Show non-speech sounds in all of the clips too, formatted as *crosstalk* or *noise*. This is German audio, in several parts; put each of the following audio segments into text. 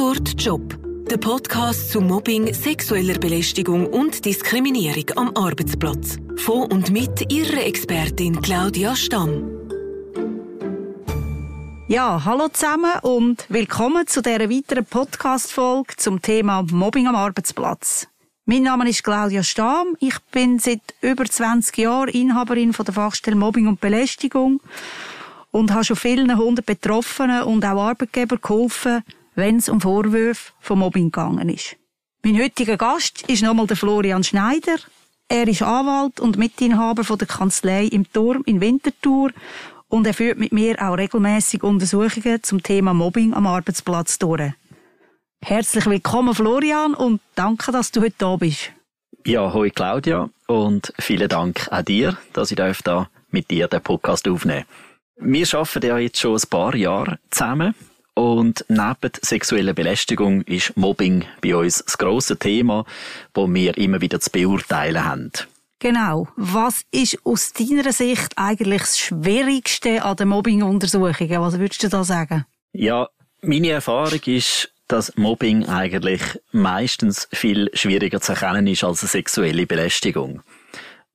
Tatort Job. Der Podcast zu Mobbing, sexueller Belästigung und Diskriminierung am Arbeitsplatz. Von und mit Ihrer Expertin Claudia Stamm. Ja, hallo zusammen und willkommen zu dieser weiteren Podcast-Folge zum Thema Mobbing am Arbeitsplatz. Mein Name ist Claudia Stamm. Ich bin seit über 20 Jahren Inhaberin von der Fachstelle Mobbing und Belästigung und habe schon vielen hundert Betroffenen und auch Arbeitgeber geholfen, wenn es um Vorwürfe von Mobbing gegangen ist. Mein heutiger Gast ist nochmal der Florian Schneider. Er ist Anwalt und Mitinhaber von der Kanzlei im Turm in Winterthur und er führt mit mir auch regelmäßig Untersuchungen zum Thema Mobbing am Arbeitsplatz durch. Herzlich willkommen, Florian, und danke, dass du heute da bist. Ja, hoi Claudia und vielen Dank auch dir, dass ich da mit dir den Podcast aufnehmen Wir arbeiten ja jetzt schon ein paar Jahre zusammen und neben sexueller Belästigung ist Mobbing bei uns das grosse Thema, das wir immer wieder zu beurteilen haben. Genau. Was ist aus deiner Sicht eigentlich das Schwierigste an den Mobbing-Untersuchungen? Was würdest du da sagen? Ja, meine Erfahrung ist, dass Mobbing eigentlich meistens viel schwieriger zu erkennen ist als eine sexuelle Belästigung.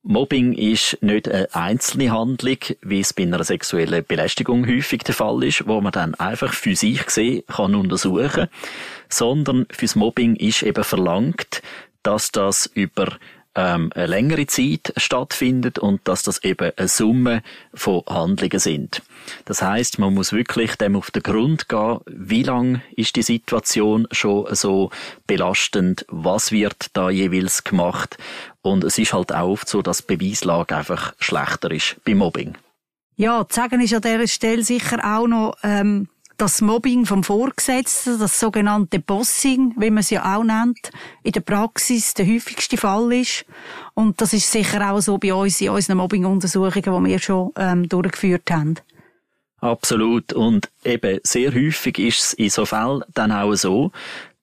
Mobbing ist nicht eine einzelne Handlung, wie es bei einer sexuellen Belästigung häufig der Fall ist, wo man dann einfach für sich gesehen kann untersuchen, sondern fürs Mobbing ist eben verlangt, dass das über ähm, eine längere Zeit stattfindet und dass das eben eine Summe von Handlungen sind. Das heißt, man muss wirklich dem auf den Grund gehen, wie lang ist die Situation schon so belastend, was wird da jeweils gemacht und es ist halt auch oft so, dass die Beweislage einfach schlechter ist beim Mobbing. Ja, zu sagen ist an dieser Stelle sicher auch noch, ähm, das Mobbing vom Vorgesetzten, das sogenannte Bossing, wie man es ja auch nennt, in der Praxis der häufigste Fall ist. Und das ist sicher auch so bei uns in unseren Mobbing-Untersuchungen, die wir schon ähm, durchgeführt haben. Absolut. Und eben sehr häufig ist es in so Fällen dann auch so,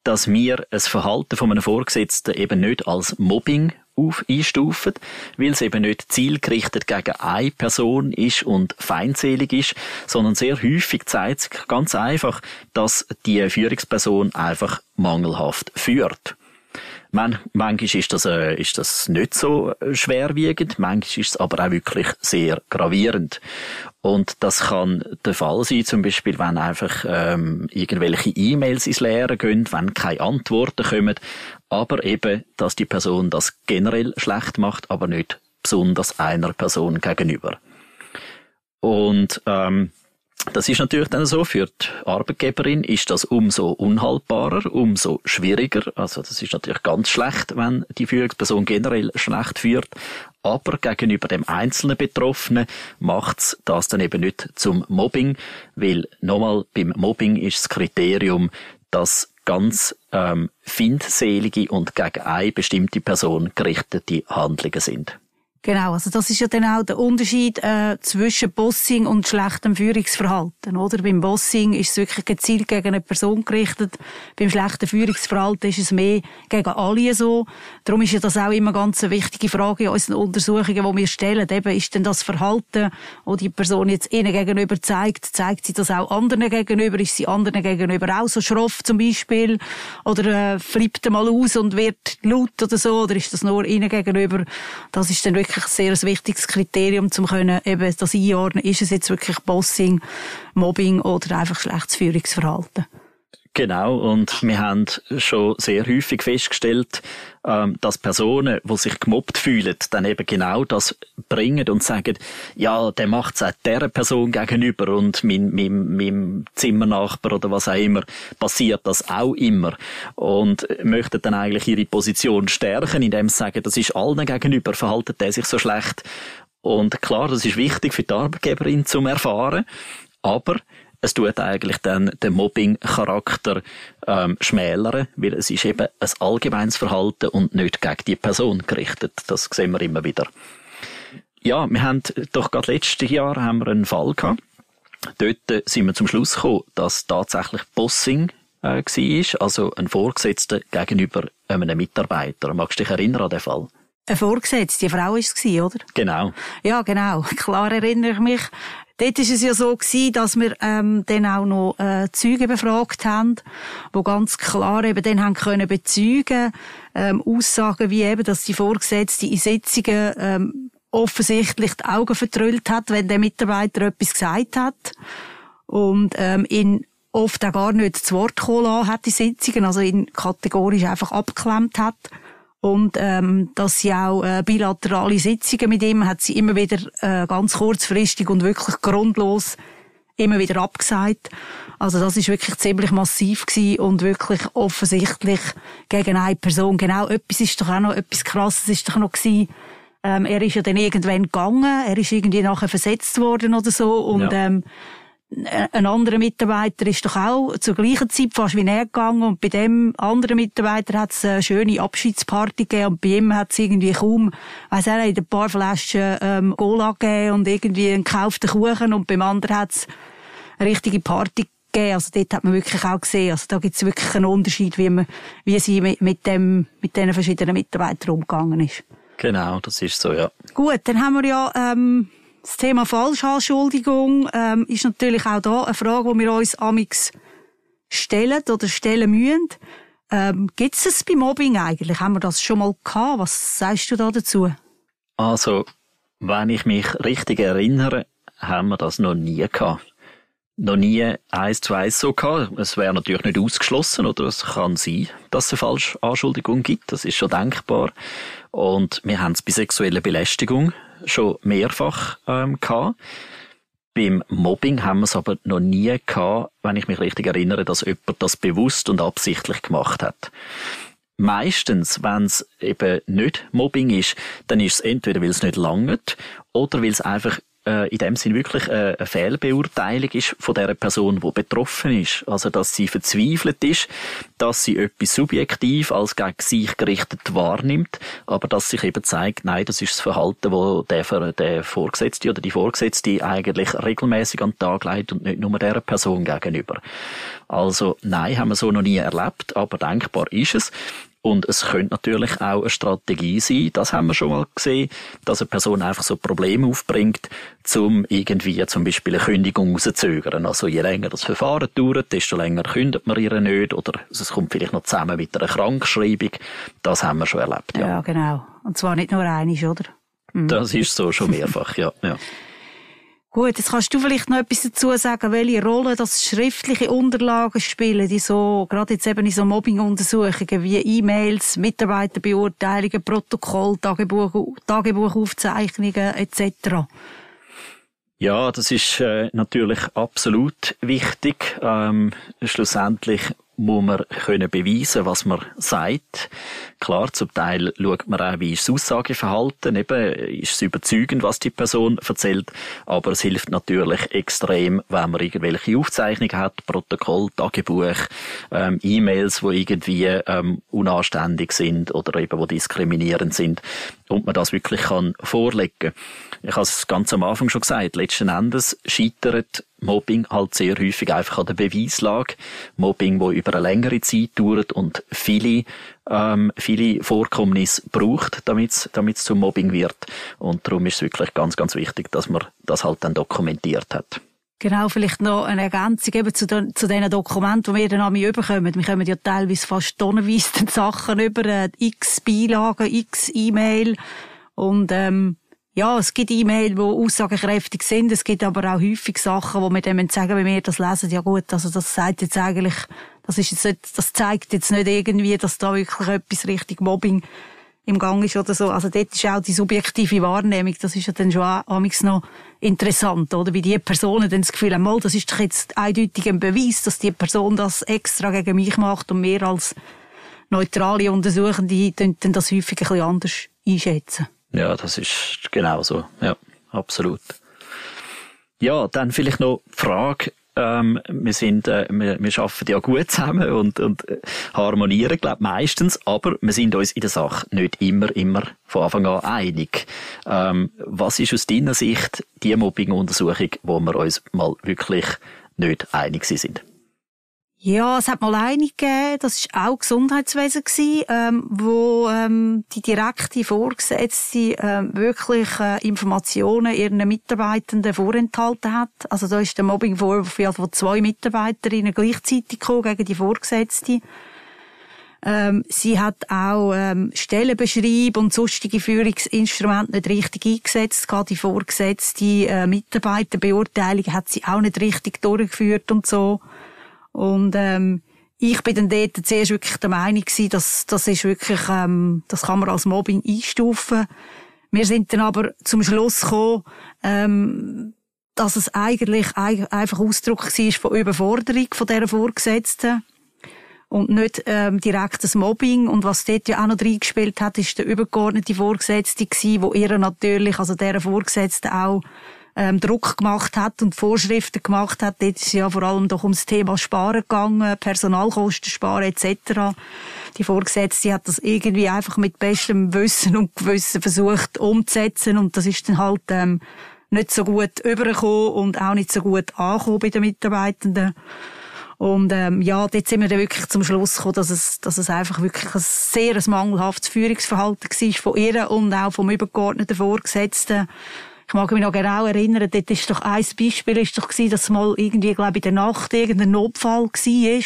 dass wir ein Verhalten von einem Vorgesetzten eben nicht als Mobbing auf einstufen, weil es eben nicht zielgerichtet gegen eine Person ist und feindselig ist, sondern sehr häufig zeigt sich ganz einfach, dass die Führungsperson einfach mangelhaft führt. Man, manchmal ist das, äh, ist das nicht so schwerwiegend, manchmal ist es aber auch wirklich sehr gravierend. Und das kann der Fall sein, zum Beispiel, wenn einfach ähm, irgendwelche E-Mails ins Leere gehen, wenn keine Antworten kommen, aber eben, dass die Person das generell schlecht macht, aber nicht besonders einer Person gegenüber. Und ähm, das ist natürlich dann so, für die Arbeitgeberin ist das umso unhaltbarer, umso schwieriger. Also das ist natürlich ganz schlecht, wenn die Führungsperson generell schlecht führt. Aber gegenüber dem einzelnen Betroffenen macht's das dann eben nicht zum Mobbing, weil nochmal beim Mobbing ist das Kriterium, dass ganz ähm, findselige und gegen eine bestimmte Person gerichtete Handlungen sind. Genau, also das ist ja dann auch der Unterschied äh, zwischen Bossing und schlechtem Führungsverhalten, oder? Beim Bossing ist es wirklich gezielt gegen eine Person gerichtet, beim schlechten Führungsverhalten ist es mehr gegen alle so. Darum ist ja das auch immer ganz eine wichtige Frage in unseren Untersuchungen, die wir stellen. Eben, ist denn das Verhalten, das die Person jetzt ihnen gegenüber zeigt, zeigt sie das auch anderen gegenüber? Ist sie anderen gegenüber auch so schroff zum Beispiel? Oder äh, flippt mal aus und wird laut oder so? Oder ist das nur ihnen gegenüber? Das ist dann wirklich wirklich sehr ein wichtiges Kriterium, um können eben das einordnen, ist es jetzt wirklich Bossing, Mobbing oder einfach schlechtes Führungsverhalten. Genau, und wir haben schon sehr häufig festgestellt, ähm, dass Personen, die sich gemobbt fühlen, dann eben genau das bringen und sagen, ja, der macht es auch dieser Person gegenüber und meinem, meinem, meinem Zimmernachbar oder was auch immer, passiert das auch immer. Und möchten dann eigentlich ihre Position stärken, indem sie sagen, das ist allen gegenüber, verhaltet der sich so schlecht. Und klar, das ist wichtig für die Arbeitgeberin zum erfahren, aber es tut eigentlich dann den Mobbing-Charakter ähm, schmälern, weil es ist eben ein allgemeines Verhalten und nicht gegen die Person gerichtet. Das sehen wir immer wieder. Ja, wir haben doch gerade letztes Jahr haben wir einen Fall gehabt. Dort sind wir zum Schluss gekommen, dass tatsächlich Bossing äh, war, also ein Vorgesetzter gegenüber einem Mitarbeiter. Magst du dich erinnern an den Fall? Ein Vorgesetzte, die Frau war es, oder? Genau. Ja, genau. *laughs* Klar erinnere ich mich. Dort war es ja so, gewesen, dass wir ähm, dann auch noch äh, Zeugen befragt haben, die ganz klar eben dann haben können bezeugen, ähm, Aussagen wie eben, dass die Vorgesetzte in Sitzungen ähm, offensichtlich die Augen vertrüllt hat, wenn der Mitarbeiter etwas gesagt hat und ähm, ihn oft auch gar nicht zu Wort kommen lassen hat in Sitzungen, also ihn kategorisch einfach abgeklemmt hat. Und ähm, dass sie auch äh, bilaterale Sitzungen mit ihm hat sie immer wieder äh, ganz kurzfristig und wirklich grundlos immer wieder abgesagt. Also das ist wirklich ziemlich massiv gewesen und wirklich offensichtlich gegen eine Person. Genau, etwas ist doch auch noch, etwas krasses ist doch noch gewesen. Ähm, er ist ja dann irgendwann gegangen, er ist irgendwie nachher versetzt worden oder so und ja. ähm, ein anderer Mitarbeiter ist doch auch zur gleichen Zeit fast wie er gegangen und bei dem anderen Mitarbeiter hat es eine schöne Abschiedsparty gegeben und bei ihm hat es irgendwie kaum, weiss er, ein paar Flaschen ähm, Cola gegeben und irgendwie einen gekauften Kuchen und beim anderen hat es eine richtige Party gegeben. Also dort hat man wirklich auch gesehen, also da gibt es wirklich einen Unterschied, wie, man, wie sie mit, mit, dem, mit diesen verschiedenen Mitarbeitern umgegangen ist. Genau, das ist so, ja. Gut, dann haben wir ja... Ähm, das Thema Falschanschuldigung ähm, ist natürlich auch da eine Frage, die wir uns amix stellen oder stellen müssen. Ähm, Gibt es es bei Mobbing eigentlich? Haben wir das schon mal gehabt? Was sagst du da dazu? Also, wenn ich mich richtig erinnere, haben wir das noch nie gehabt. Noch nie eins zu eins so gehabt. Es wäre natürlich nicht ausgeschlossen, oder es kann sein, dass es eine Falschanschuldigung gibt. Das ist schon denkbar. Und wir haben es bei sexueller Belästigung schon mehrfach ähm, gehabt. Beim Mobbing haben wir es aber noch nie gehabt, wenn ich mich richtig erinnere, dass jemand das bewusst und absichtlich gemacht hat. Meistens, wenn es eben nicht Mobbing ist, dann ist es entweder, weil es nicht langt oder weil es einfach äh, in dem Sinn wirklich äh, eine Fehlbeurteilung ist von der Person, die betroffen ist. Also, dass sie verzweifelt ist, dass sie etwas subjektiv als gegen sich gerichtet wahrnimmt, aber dass sich eben zeigt, nein, das ist das Verhalten, wo der, der Vorgesetzte oder die Vorgesetzte eigentlich regelmäßig an den Tag legt und nicht nur der Person gegenüber. Also, nein, haben wir so noch nie erlebt, aber denkbar ist es. Und es könnte natürlich auch eine Strategie sein, das haben wir schon mal gesehen, dass eine Person einfach so Probleme aufbringt, um irgendwie zum Beispiel eine Kündigung rauszuzögern. Also je länger das Verfahren dauert, desto länger kündet man ihr nicht oder es kommt vielleicht noch zusammen mit einer Krankschreibung. Das haben wir schon erlebt. Ja, ja genau. Und zwar nicht nur einig, oder? Mhm. Das ist so schon mehrfach, ja. ja. Gut, jetzt kannst du vielleicht noch etwas dazu sagen, welche Rolle das schriftliche Unterlagen spielen, die so, gerade jetzt eben in so Mobbing-Untersuchungen wie E-Mails, Mitarbeiterbeurteilungen, Protokoll, Tagebuch, Tagebuchaufzeichnungen etc. Ja, das ist äh, natürlich absolut wichtig. Ähm, schlussendlich muss man können beweisen, was man sagt. Klar, zum Teil schaut man auch, wie ist das Aussageverhalten, eben, ist es überzeugend, was die Person erzählt, aber es hilft natürlich extrem, wenn man irgendwelche Aufzeichnungen hat, Protokoll, Tagebuch, ähm, E-Mails, wo irgendwie ähm, unanständig sind oder eben wo diskriminierend sind und man das wirklich kann vorlegen. Ich habe es ganz am Anfang schon gesagt, letzten Endes scheitert Mobbing halt sehr häufig einfach an der Beweislage. Mobbing, wo über eine längere Zeit dauert und viele, ähm, viele Vorkommnisse braucht, damit es zum Mobbing wird. Und darum ist es wirklich ganz, ganz wichtig, dass man das halt dann dokumentiert hat. Genau, vielleicht noch eine Ergänzung eben zu, den, zu diesen Dokumenten, die wir dann an mich überkommen. Wir kommen ja teilweise fast tonnenweise *laughs* Sachen über, äh, x Beilagen, x E-Mail und ähm, ja, es gibt E-Mails, die aussagekräftig sind. Es gibt aber auch häufig Sachen, wo wir dann sagen, wenn wir das lesen, ja gut, also das sagt jetzt eigentlich, das ist jetzt nicht, das zeigt jetzt nicht irgendwie, dass da wirklich etwas richtig Mobbing im Gang ist oder so. Also dort ist auch die subjektive Wahrnehmung, das ist ja dann schon amigs noch interessant, oder? Wie die Personen dann das Gefühl haben, mal, das ist doch jetzt eindeutig ein Beweis, dass die Person das extra gegen mich macht und mehr als neutrale Untersuchende dann das häufig ein bisschen anders einschätzen. Ja, das ist genau so. Ja, absolut. Ja, dann vielleicht noch die Frage, ähm, wir sind, äh, wir, wir arbeiten ja gut zusammen und, und äh, harmonieren, glaube meistens, aber wir sind uns in der Sache nicht immer, immer von Anfang an einig. Ähm, was ist aus deiner Sicht die Mobbing-Untersuchung, wo wir uns mal wirklich nicht einig sind? Ja, es hat mal eine gegeben, das war auch Gesundheitswesen, ähm, wo ähm, die direkte Vorgesetzte ähm, wirklich äh, Informationen ihren Mitarbeitenden vorenthalten hat. Also da ist der Mobbingvorwurf von zwei Mitarbeiterinnen gleichzeitig gekommen gegen die Vorgesetzte. Ähm, sie hat auch ähm, Stellenbeschreib und sonstige Führungsinstrumente nicht richtig eingesetzt. Gerade die vorgesetzte äh, Mitarbeiterbeurteilung hat sie auch nicht richtig durchgeführt und so. Und ähm, ich bin dann dort zuerst wirklich der Meinung gewesen, dass das ist wirklich, ähm, das kann man als Mobbing einstufen. Wir sind dann aber zum Schluss gekommen, ähm, dass es eigentlich einfach Ausdruck war von Überforderung von dieser Vorgesetzten und nicht ähm, direkt das Mobbing. Und was dort ja auch noch reingespielt hat, ist der übergeordnete Vorgesetzte gewesen, wo ihr natürlich, also der Vorgesetzte auch ähm, Druck gemacht hat und Vorschriften gemacht hat. Dort ist ja vor allem doch ums Thema Sparen gegangen, Personalkosten sparen etc. Die Vorgesetzte hat das irgendwie einfach mit bestem Wissen und Gewissen versucht umzusetzen und das ist dann halt ähm, nicht so gut übergekommen und auch nicht so gut angekommen bei den Mitarbeitenden. Und ähm, ja, dort sind wir dann wirklich zum Schluss gekommen, dass es, dass es einfach wirklich ein sehr mangelhaftes Führungsverhalten war von ihr und auch vom übergeordneten Vorgesetzten. Ich mag mich noch genau erinnern, dort ist doch ein Beispiel ist doch gewesen, dass mal irgendwie, glaube ich, in der Nacht irgendein Notfall war.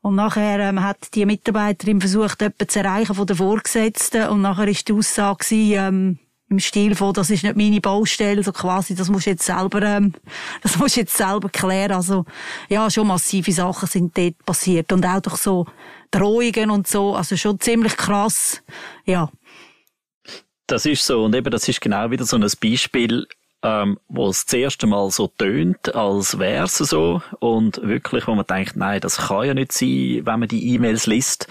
Und nachher ähm, hat die Mitarbeiterin versucht, jemanden zu erreichen von der Vorgesetzten. Und nachher ist die Aussage gewesen, ähm, im Stil von, das ist nicht meine Baustelle, so quasi, das musst du jetzt selber, ähm, *laughs* das musst du jetzt selber klären. Also, ja, schon massive Sachen sind dort passiert. Und auch durch so Drohungen und so, also schon ziemlich krass, ja. Das ist so. Und eben, das ist genau wieder so ein Beispiel, ähm, wo es das erste Mal so tönt, als wäre es so. Und wirklich, wo man denkt, nein, das kann ja nicht sein, wenn man die E-Mails liest.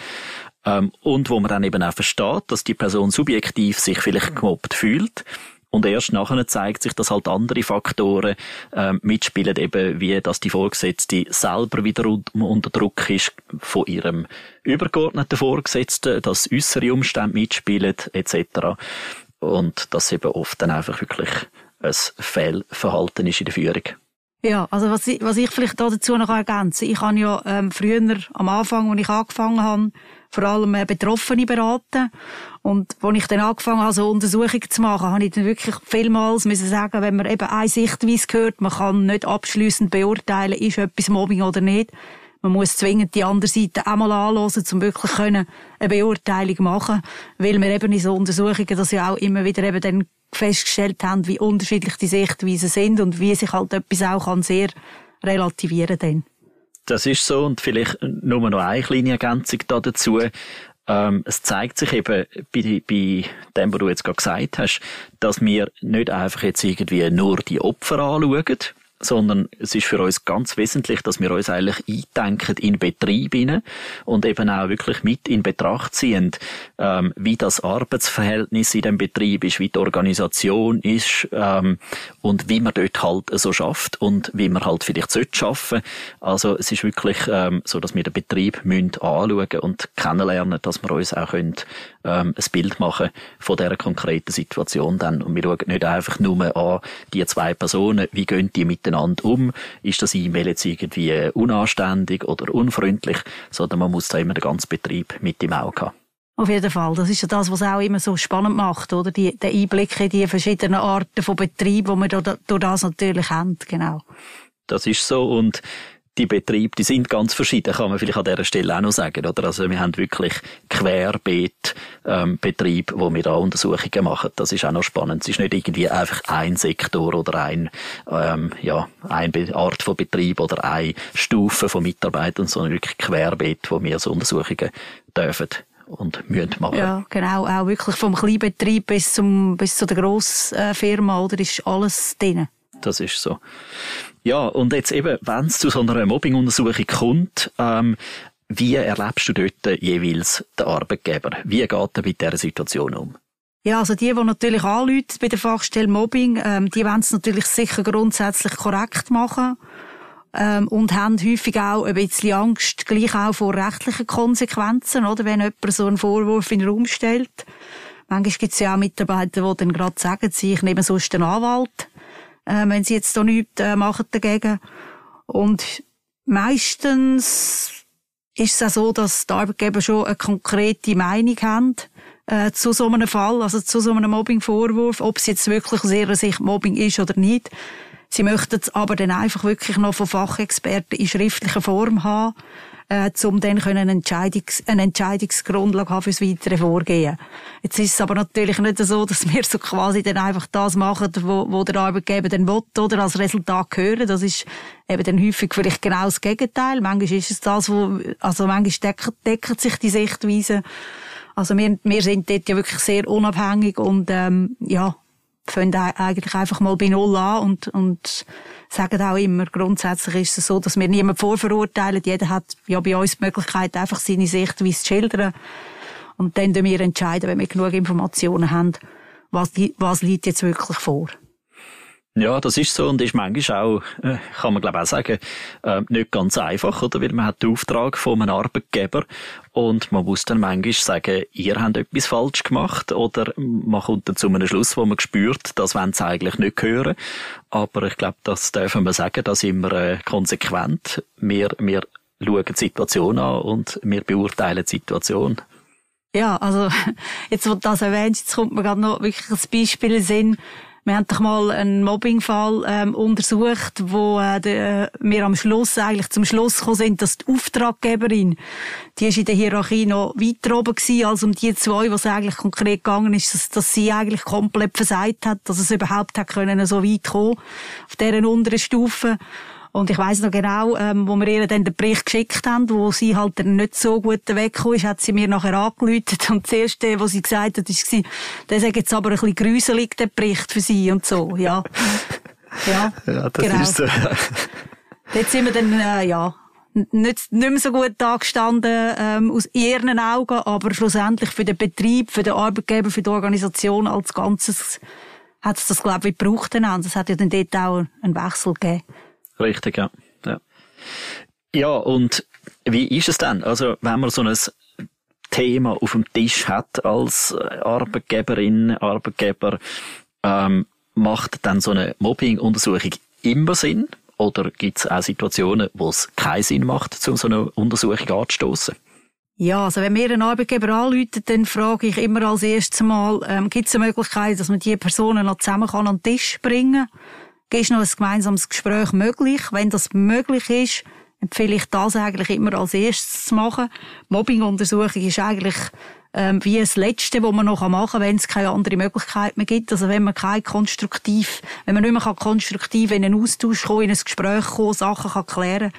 Ähm, und wo man dann eben auch versteht, dass die Person subjektiv sich vielleicht gemobbt fühlt. Und erst nachher zeigt sich, dass halt andere Faktoren ähm, mitspielen, eben wie, dass die Vorgesetzte selber wieder unter Druck ist von ihrem übergeordneten Vorgesetzten, dass äußere Umstände mitspielen, etc. Und dass eben oft dann einfach wirklich ein Fehlverhalten ist in der Führung. Ja, also was ich, was ich vielleicht dazu noch ergänzen Ich habe ja ähm, früher, am Anfang, als ich angefangen habe, vor allem äh, Betroffene beraten. Und als ich dann angefangen habe, so Untersuchungen zu machen, habe ich dann wirklich vielmals müssen sagen, wenn man eben eine Sichtweise hört, man kann nicht abschließend beurteilen, ist etwas Mobbing oder nicht. Man muss zwingend die andere Seite einmal anhören, um wirklich eine Beurteilung machen Weil wir eben in so Untersuchungen das ja auch immer wieder eben dann festgestellt haben, wie unterschiedlich die Sichtweisen sind und wie sich halt etwas auch kann sehr relativieren kann. Das ist so und vielleicht nur noch eine kleine Ergänzung da dazu. Ähm, es zeigt sich eben bei, bei dem, was du jetzt gerade gesagt hast, dass wir nicht einfach jetzt irgendwie nur die Opfer anschauen, sondern es ist für uns ganz wesentlich, dass wir uns eigentlich eindenken in Betrieb hinein und eben auch wirklich mit in Betracht ziehen, ähm, wie das Arbeitsverhältnis in dem Betrieb ist, wie die Organisation ist ähm, und wie man dort halt so schafft und wie man halt vielleicht sollte schaffen. Also es ist wirklich ähm, so, dass wir den Betrieb müssen anschauen und kennenlernen, dass wir uns auch können, ähm, ein Bild machen von dieser konkreten Situation dann und wir schauen nicht einfach nur an die zwei Personen, wie gehen die mit miteinander um? Ist das E-Mail jetzt irgendwie unanständig oder unfreundlich? Sondern man muss da immer den ganzen Betrieb mit im Auge haben. Auf jeden Fall. Das ist ja das, was auch immer so spannend macht, oder? Die, der Einblick in die verschiedenen Arten von Betrieb, die wir durch das natürlich haben, genau. Das ist so und die Betriebe, die sind ganz verschieden, kann man vielleicht an dieser Stelle auch noch sagen, oder? Also wir haben wirklich querbeet ähm, Betrieb, wo wir da Untersuchungen machen. Das ist auch noch spannend. Es ist nicht irgendwie einfach ein Sektor oder ein ähm, ja eine Art von Betrieb oder eine Stufe von Mitarbeitern, sondern wirklich querbeet, wo wir so Untersuchungen dürfen und müssen machen. Ja, genau. Auch wirklich vom Kleinbetrieb bis zum bis zu der Grossfirma, oder ist alles drin. Das ist so. Ja, und jetzt eben, wenn es zu so einer Mobbing-Untersuchung kommt, ähm, wie erlebst du dort jeweils den Arbeitgeber? Wie geht er mit dieser Situation um? Ja, also die, die natürlich anrufen bei der Fachstelle Mobbing, ähm, die wollen es natürlich sicher grundsätzlich korrekt machen ähm, und haben häufig auch ein bisschen Angst, gleich auch vor rechtlichen Konsequenzen, oder wenn jemand so einen Vorwurf in den Raum stellt. Manchmal gibt es ja auch Mitarbeiter, die dann gerade sagen, sie, ich nehme sonst einen Anwalt äh, wenn sie jetzt da nichts äh, machen dagegen. Und meistens ist es auch so, dass die Arbeitgeber schon eine konkrete Meinung haben äh, zu so einem Fall, also zu so einem Mobbingvorwurf, ob es jetzt wirklich aus ihrer Sicht Mobbing ist oder nicht. Sie möchten es aber dann einfach wirklich noch von Fachexperten in schriftlicher Form haben, äh, um dann können eine, Entscheidungs eine Entscheidungsgrundlage haben fürs weitere Vorgehen. Jetzt ist es aber natürlich nicht so, dass wir so quasi dann einfach das machen, wo, wo der Arbeitgeber dann will, oder als Resultat hören. Das ist eben dann häufig vielleicht genau das Gegenteil. Manchmal ist es das, wo, also manchmal decken, decken sich die Sichtweisen. Also wir, wir sind dort ja wirklich sehr unabhängig und ähm, ja, fangen eigentlich einfach mal bei Null an und, und sagen auch immer, grundsätzlich ist es so, dass wir niemanden vorverurteilen. Jeder hat ja bei uns die Möglichkeit, einfach seine Sichtweise zu schildern. Und dann entscheiden wir wenn wir genug Informationen haben, was, was liegt jetzt wirklich vor. Ja, das ist so und ist manchmal auch, äh, kann man glaube auch sagen, äh, nicht ganz einfach, oder? Weil man hat den Auftrag von einem Arbeitgeber und man muss dann manchmal sagen, ihr habt etwas falsch gemacht oder man kommt dann zu einem Schluss, wo man spürt, das wollen sie eigentlich nicht hören. Aber ich glaube, das dürfen wir sagen, dass immer äh, konsequent. Wir, wir schauen die Situation an und wir beurteilen die Situation. Ja, also, *laughs* jetzt, wo du das erwähnst, jetzt kommt mir gerade noch wirklich ein Beispiel in Sinn, wir haben doch mal einen Mobbingfall ähm, untersucht, wo äh, de, wir am Schluss eigentlich zum Schluss gekommen sind, dass die Auftraggeberin, die ist in der Hierarchie noch weiter oben gewesen, als um die zwei, was eigentlich konkret gegangen ist, dass, dass sie eigentlich komplett versagt hat, dass es überhaupt hat können so weit kommen auf deren unteren Stufe. Und ich weiss noch genau, ähm, wo wir ihr dann den Bericht geschickt haben, wo sie halt dann nicht so gut weggekommen ist, hat sie mir nachher angeläutet. Und das Erste, was sie gesagt hat, war, der sagt jetzt aber ein bisschen gruselig, der Bericht für sie und so, ja. *laughs* Ja, ja das genau. ist so. Dort sind wir dann, äh, ja, nicht, nicht mehr so gut dagestanden ähm, aus ihren Augen, aber schlussendlich für den Betrieb, für den Arbeitgeber, für die Organisation als Ganzes hat es das, glaube ich, gebraucht. Es hat ja dann dort auch einen Wechsel gegeben. Richtig, ja. ja. Ja, und wie ist es denn? Also, wenn man so ein Thema auf dem Tisch hat als Arbeitgeberin, Arbeitgeber, ähm, macht dann so eine Mobbing-Untersuchung immer Sinn? Oder gibt es auch Situationen, wo es keinen Sinn macht, zu so einer Untersuchung anzustoßen? Ja, also wenn mir ein Arbeitgeber anruft, dann frage ich immer als erstes Mal, ähm, gibt es eine Möglichkeit, dass man die Personen noch zusammen kann an den Tisch bringen kann? Ist noch ein gemeinsames Gespräch möglich. Wenn das möglich ist, empfehle ich das eigentlich immer als erstes zu machen. Mobbing-Untersuchung ist eigentlich ähm, wie das Letzte, was man noch machen kann, wenn es keine andere Möglichkeit mehr gibt. Also wenn man kein konstruktiv, wenn man nicht mehr konstruktiv in einen Austausch kommen, in ein Gespräch kommen, Sachen kann klären,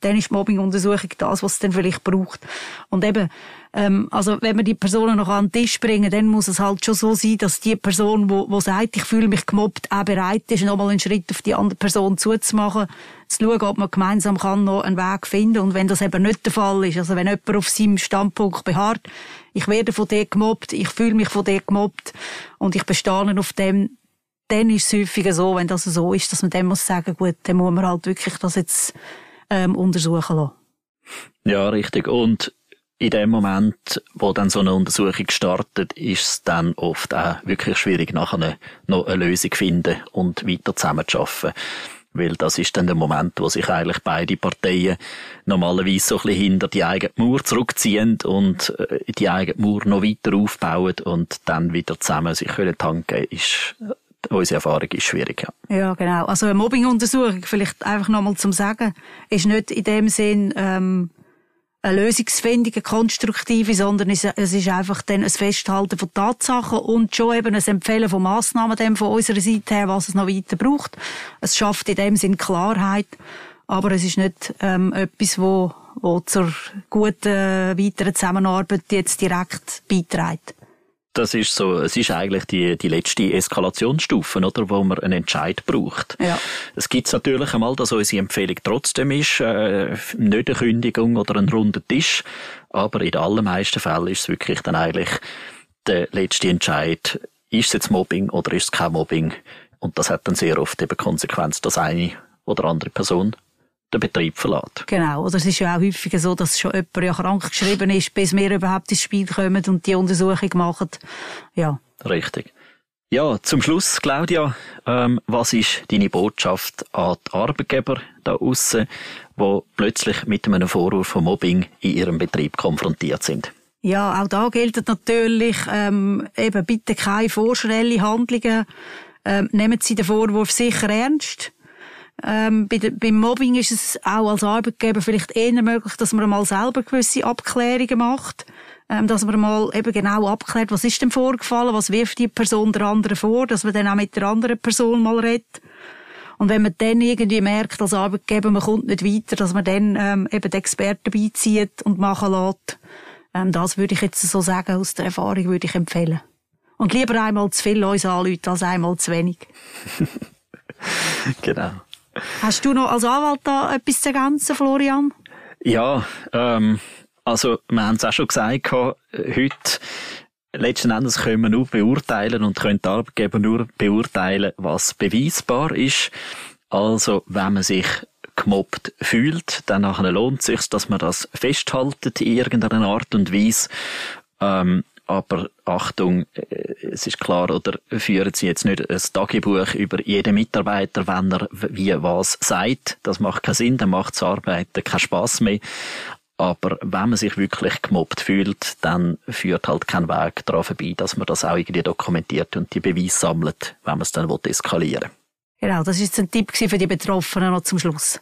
dann ist Mobbing-Untersuchung das, was es dann vielleicht braucht. Und eben, ähm, also wenn wir die Personen noch an den Tisch bringen, dann muss es halt schon so sein, dass die Person, wo, wo sagt, ich fühle mich gemobbt, auch bereit ist, nochmal einen Schritt auf die andere Person zuzumachen, zu schauen, ob man gemeinsam kann noch einen Weg finden und wenn das eben nicht der Fall ist, also wenn jemand auf seinem Standpunkt beharrt, ich werde von dir gemobbt, ich fühle mich von dir gemobbt und ich bestehe auf dem, dann ist es häufiger so, wenn das so ist, dass man dann muss sagen, gut, dann muss man halt wirklich das jetzt ähm, untersuchen lassen. Ja, richtig. Und in dem Moment, wo dann so eine Untersuchung startet, ist es dann oft auch wirklich schwierig, nachher noch eine Lösung zu finden und weiter zusammenzuarbeiten. Weil das ist dann der Moment, wo sich eigentlich beide Parteien normalerweise so ein bisschen hinter die eigene Mauer zurückziehen und äh, die eigene Mauer noch weiter aufbauen und dann wieder zusammen sich können tanken, ist unsere Erfahrung ist schwierig. Ja, ja genau. Also eine Mobbing-Untersuchung, vielleicht einfach nochmal zum Sagen, ist nicht in dem Sinn ähm, eine Lösungsfindung, eine konstruktive, sondern es ist einfach dann ein Festhalten von Tatsachen und schon eben ein Empfehlen von Massnahmen dem von unserer Seite her, was es noch weiter braucht. Es schafft in dem Sinn Klarheit, aber es ist nicht ähm, etwas, wo, wo zur guten äh, weiteren Zusammenarbeit jetzt direkt beiträgt das ist so, es ist eigentlich die, die letzte Eskalationsstufe, oder, wo man einen Entscheid braucht. Ja. Es gibt natürlich einmal, dass unsere Empfehlung trotzdem ist, äh, nicht eine Kündigung oder ein runder Tisch, aber in den allermeisten Fällen ist es wirklich dann eigentlich der letzte Entscheid, ist es jetzt Mobbing oder ist es kein Mobbing? Und das hat dann sehr oft eben Konsequenz, dass eine oder andere Person den Betrieb verlässt. Genau, oder es ist ja auch häufiger so, dass schon jemand ja krank geschrieben ist, bis wir überhaupt ins Spiel kommen und die Untersuchung machen. Ja. Richtig. Ja, zum Schluss, Claudia, ähm, was ist deine Botschaft an die Arbeitgeber da außen, die plötzlich mit einem Vorwurf von Mobbing in ihrem Betrieb konfrontiert sind? Ja, auch da gilt natürlich ähm, eben bitte keine vorschnelle Handlungen. Ähm, nehmen Sie den Vorwurf sicher ernst. Ähm, bei de, beim Mobbing ist es auch als Arbeitgeber vielleicht eher möglich, dass man mal selber gewisse Abklärungen macht ähm, dass man mal eben genau abklärt, was ist denn vorgefallen, was wirft die Person der anderen vor, dass man dann auch mit der anderen Person mal redet. Und wenn man dann irgendwie merkt, als Arbeitgeber, man kommt nicht weiter, dass man dann ähm, eben die Experten beizieht und machen lässt. Ähm, das würde ich jetzt so sagen, aus der Erfahrung würde ich empfehlen. Und lieber einmal zu viel uns anrufen, als einmal zu wenig. *laughs* genau. Hast du noch als Anwalt da etwas zu ergänzen, Florian? Ja, ähm, also, wir haben es auch schon gesagt, heute, letzten Endes können wir nur beurteilen und können die Arbeitgeber nur beurteilen, was beweisbar ist. Also, wenn man sich gemobbt fühlt, dann lohnt es sich, dass man das festhaltet in irgendeiner Art und Weise. Ähm, aber Achtung, äh, es ist klar, oder führen Sie jetzt nicht ein Tagebuch über jeden Mitarbeiter, wenn er wie was sagt. Das macht keinen Sinn, dann macht das Arbeiten keinen Spaß mehr. Aber wenn man sich wirklich gemobbt fühlt, dann führt halt kein Weg daran vorbei, dass man das auch irgendwie dokumentiert und die Beweise sammelt, wenn man es dann eskalieren will. Genau, das ist ein Tipp für die Betroffenen noch zum Schluss.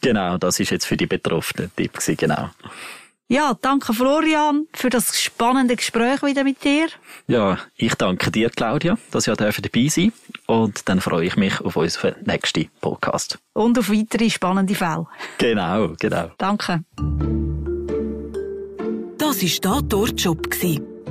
Genau, das ist jetzt für die Betroffenen ein Tipp genau. Ja, danke Florian für das spannende Gespräch wieder mit dir. Ja, ich danke dir, Claudia, dass ich dabei sein Und dann freue ich mich auf unseren nächsten Podcast. Und auf weitere spannende Fälle. Genau, genau. Danke. Das war «Tatort Job».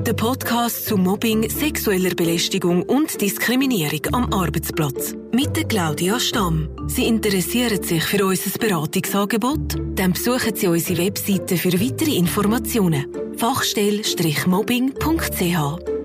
Der Podcast zu Mobbing, sexueller Belästigung und Diskriminierung am Arbeitsplatz. Mit der Claudia Stamm. Sie interessieren sich für unser Beratungsangebot? Dann besuchen Sie unsere Webseite für weitere Informationen. Fachstelle-mobbing.ch